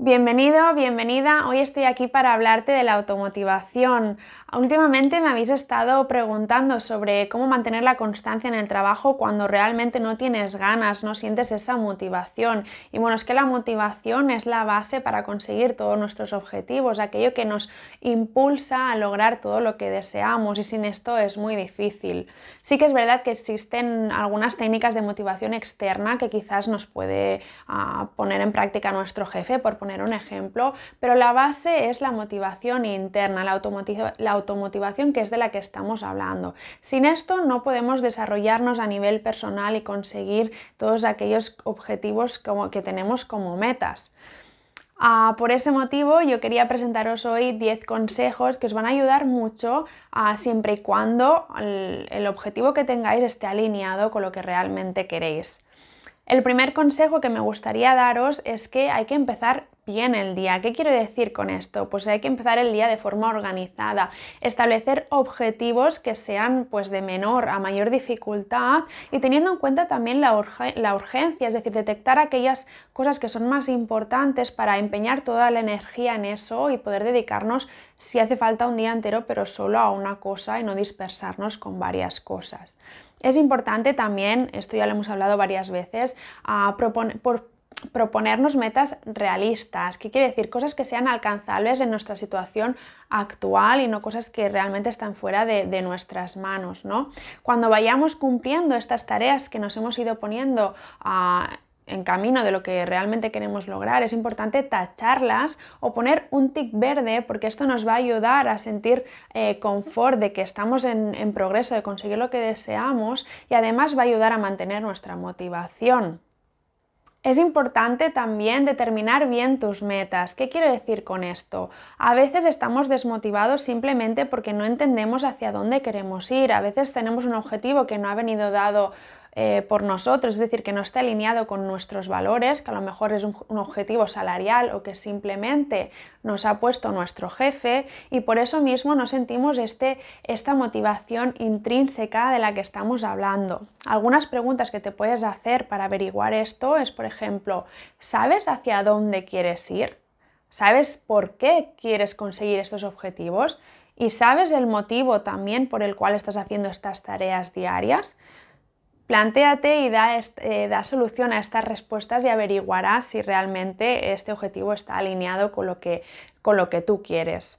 Bienvenido, bienvenida. Hoy estoy aquí para hablarte de la automotivación. Últimamente me habéis estado preguntando sobre cómo mantener la constancia en el trabajo cuando realmente no tienes ganas, no sientes esa motivación. Y bueno, es que la motivación es la base para conseguir todos nuestros objetivos, aquello que nos impulsa a lograr todo lo que deseamos y sin esto es muy difícil. Sí que es verdad que existen algunas técnicas de motivación externa que quizás nos puede ah, poner en práctica nuestro jefe por un ejemplo, pero la base es la motivación interna, la, la automotivación que es de la que estamos hablando. Sin esto no podemos desarrollarnos a nivel personal y conseguir todos aquellos objetivos como, que tenemos como metas. Ah, por ese motivo yo quería presentaros hoy 10 consejos que os van a ayudar mucho ah, siempre y cuando el objetivo que tengáis esté alineado con lo que realmente queréis. El primer consejo que me gustaría daros es que hay que empezar bien el día. ¿Qué quiero decir con esto? Pues hay que empezar el día de forma organizada, establecer objetivos que sean pues de menor a mayor dificultad y teniendo en cuenta también la, la urgencia, es decir, detectar aquellas cosas que son más importantes para empeñar toda la energía en eso y poder dedicarnos si hace falta un día entero, pero solo a una cosa y no dispersarnos con varias cosas. Es importante también, esto ya lo hemos hablado varias veces, a proponernos metas realistas. ¿Qué quiere decir? Cosas que sean alcanzables en nuestra situación actual y no cosas que realmente están fuera de, nuestras manos. ¿no? Cuando vayamos cumpliendo estas tareas que nos hemos ido poniendo a en camino de lo que realmente queremos lograr, es importante tacharlas o poner un tic verde porque esto nos va a ayudar a sentir eh, confort de que estamos en, en progreso, de conseguir lo que deseamos y además va a ayudar a mantener nuestra motivación. Es importante también determinar bien tus metas. ¿Qué quiero decir con esto? A veces estamos desmotivados simplemente porque no entendemos hacia dónde queremos ir. A veces tenemos un objetivo que no ha venido dado eh, por nosotros, es decir, que no esté alineado con nuestros valores, que a lo mejor es un, objetivo salarial o que simplemente nos ha puesto nuestro jefe y por eso mismo no sentimos este, esta motivación intrínseca de la que estamos hablando. Algunas preguntas que te puedes hacer para averiguar esto es, por ejemplo, ¿sabes hacia dónde quieres ir? ¿Sabes por qué quieres conseguir estos objetivos? ¿Y sabes el motivo también por el cual estás haciendo estas tareas diarias? Plantéate y eh, da, solución a estas respuestas y averiguarás si realmente este objetivo está alineado con lo que, con lo que tú quieres.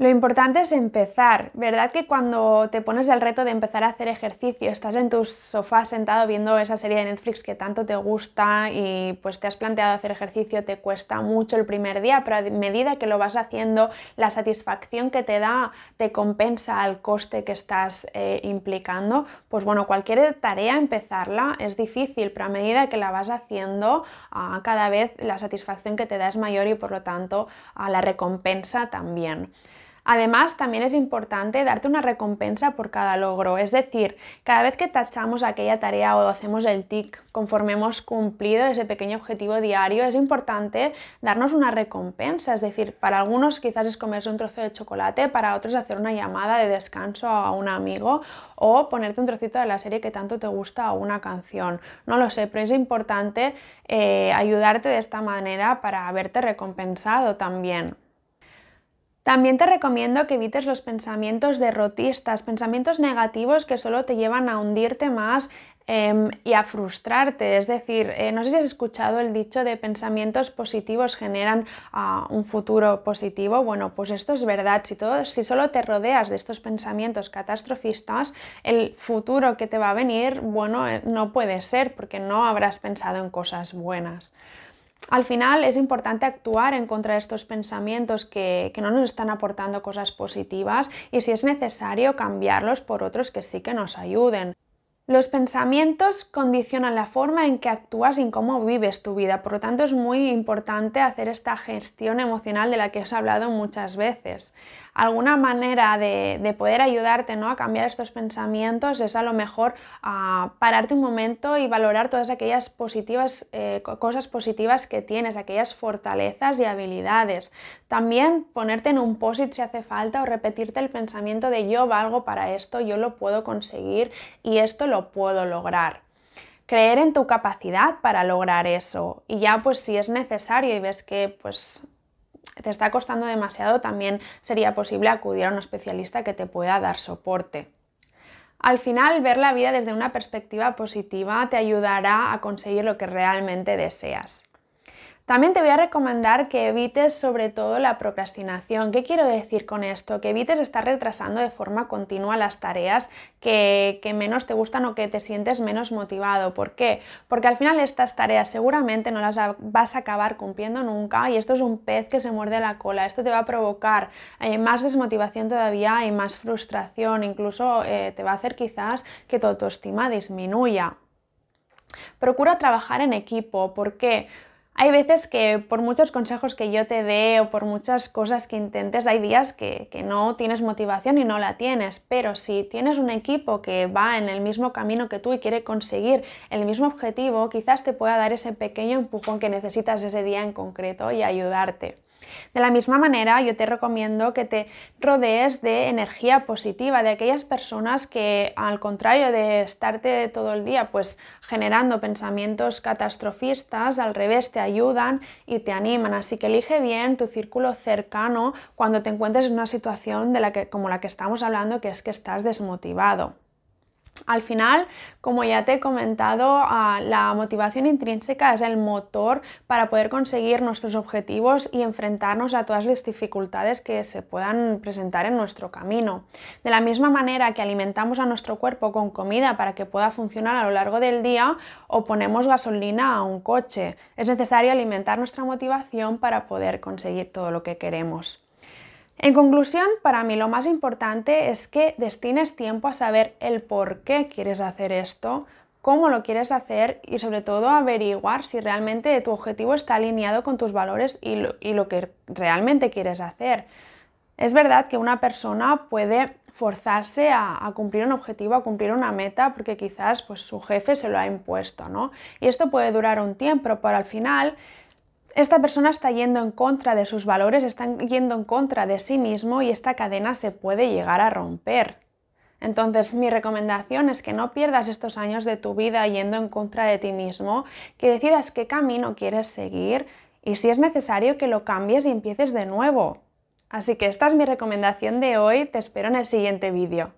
Lo importante es empezar, ¿verdad? Que cuando te pones el reto de empezar a hacer ejercicio, estás en tu sofá sentado viendo esa serie de Netflix que tanto te gusta y pues te has planteado hacer ejercicio, te cuesta mucho el primer día, pero a medida que lo vas haciendo, la satisfacción que te da te compensa al coste que estás eh, implicando. Pues bueno, cualquier tarea empezarla es difícil, pero a medida que la vas haciendo, ah, cada vez la satisfacción que te da es mayor y por lo tanto a la recompensa también. Además, también es importante darte una recompensa por cada logro, es decir, cada vez que tachamos aquella tarea o hacemos el tic conforme hemos cumplido ese pequeño objetivo diario, es importante darnos una recompensa, es decir, para algunos quizás es comerse un trozo de chocolate, para otros hacer una llamada de descanso a un amigo o ponerte un trocito de la serie que tanto te gusta o una canción. No lo sé, pero es importante eh, ayudarte de esta manera para haberte recompensado también. También te recomiendo que evites los pensamientos derrotistas, pensamientos negativos que solo te llevan a hundirte más em, y a frustrarte. Es decir, eh, no sé si has escuchado el dicho de pensamientos positivos generan ah, un futuro positivo. Bueno, pues esto es verdad. Si, todo, si solo te rodeas de estos pensamientos catastrofistas, el futuro que te va a venir, bueno, eh, no puede ser porque no habrás pensado en cosas buenas. Al final es importante actuar en contra de estos pensamientos que, no nos están aportando cosas positivas y si es necesario cambiarlos por otros que sí que nos ayuden. Los pensamientos condicionan la forma en que actúas y cómo vives tu vida, por lo tanto es muy importante hacer esta gestión emocional de la que os he hablado muchas veces. Alguna manera de, poder ayudarte ¿no? a cambiar estos pensamientos es a lo mejor pararte un momento y valorar todas aquellas positivas, eh, cosas positivas que tienes, aquellas fortalezas y habilidades. También ponerte en un posit si hace falta o repetirte el pensamiento de yo valgo para esto, yo lo puedo conseguir y esto lo puedo lograr. creer en tu capacidad para lograr eso y ya pues si es necesario y ves que pues te está costando demasiado, también sería posible acudir a un especialista que te pueda dar soporte. Al final, ver la vida desde una perspectiva positiva te ayudará a conseguir lo que realmente deseas. También te voy a recomendar que evites sobre todo la procrastinación. ¿Qué quiero decir con esto? Que evites estar retrasando de forma continua las tareas que, menos te gustan o que te sientes menos motivado. ¿Por qué? Porque al final estas tareas seguramente no las vas a acabar cumpliendo nunca y esto es un pez que se muerde la cola. Esto te va a provocar eh, más desmotivación todavía y más frustración. Incluso eh, te va a hacer quizás que tu autoestima disminuya. Procura trabajar en equipo. ¿Por qué? Hay veces que por muchos consejos que yo te dé o por muchas cosas que intentes, hay días que, no tienes motivación y no la tienes, pero si tienes un equipo que va en el mismo camino que tú y quiere conseguir el mismo objetivo, quizás te pueda dar ese pequeño empujón que necesitas ese día en concreto y ayudarte. De la misma manera, yo te recomiendo que te rodees de energía positiva, de aquellas personas que, al contrario de estarte todo el día pues generando pensamientos catastrofistas, al revés te ayudan y te animan. Así que elige bien tu círculo cercano cuando te encuentres en una situación de la que, como la que estamos hablando, que es que estás desmotivado. Al final, como ya te he comentado, ah, la motivación intrínseca es el motor para poder conseguir nuestros objetivos y enfrentarnos a todas las dificultades que se puedan presentar en nuestro camino. De la misma manera que alimentamos a nuestro cuerpo con comida para que pueda funcionar a lo largo del día o ponemos gasolina a un coche, es necesario alimentar nuestra motivación para poder conseguir todo lo que queremos. En conclusión, para mí lo más importante es que destines tiempo a saber el por qué quieres hacer esto, cómo lo quieres hacer y sobre todo averiguar si realmente tu objetivo está alineado con tus valores y lo, que realmente quieres hacer. Es verdad que una persona puede forzarse a, cumplir un objetivo, a cumplir una meta, porque quizás pues, su jefe se lo ha impuesto, ¿no? Y esto puede durar un tiempo, pero al final esta persona está yendo en contra de sus valores, está yendo en contra de sí mismo y esta cadena se puede llegar a romper. Entonces mi recomendación es que no pierdas estos años de tu vida yendo en contra de ti mismo, que decidas qué camino quieres seguir y si es necesario que lo cambies y empieces de nuevo. Así que esta es mi recomendación de hoy, te espero en el siguiente vídeo.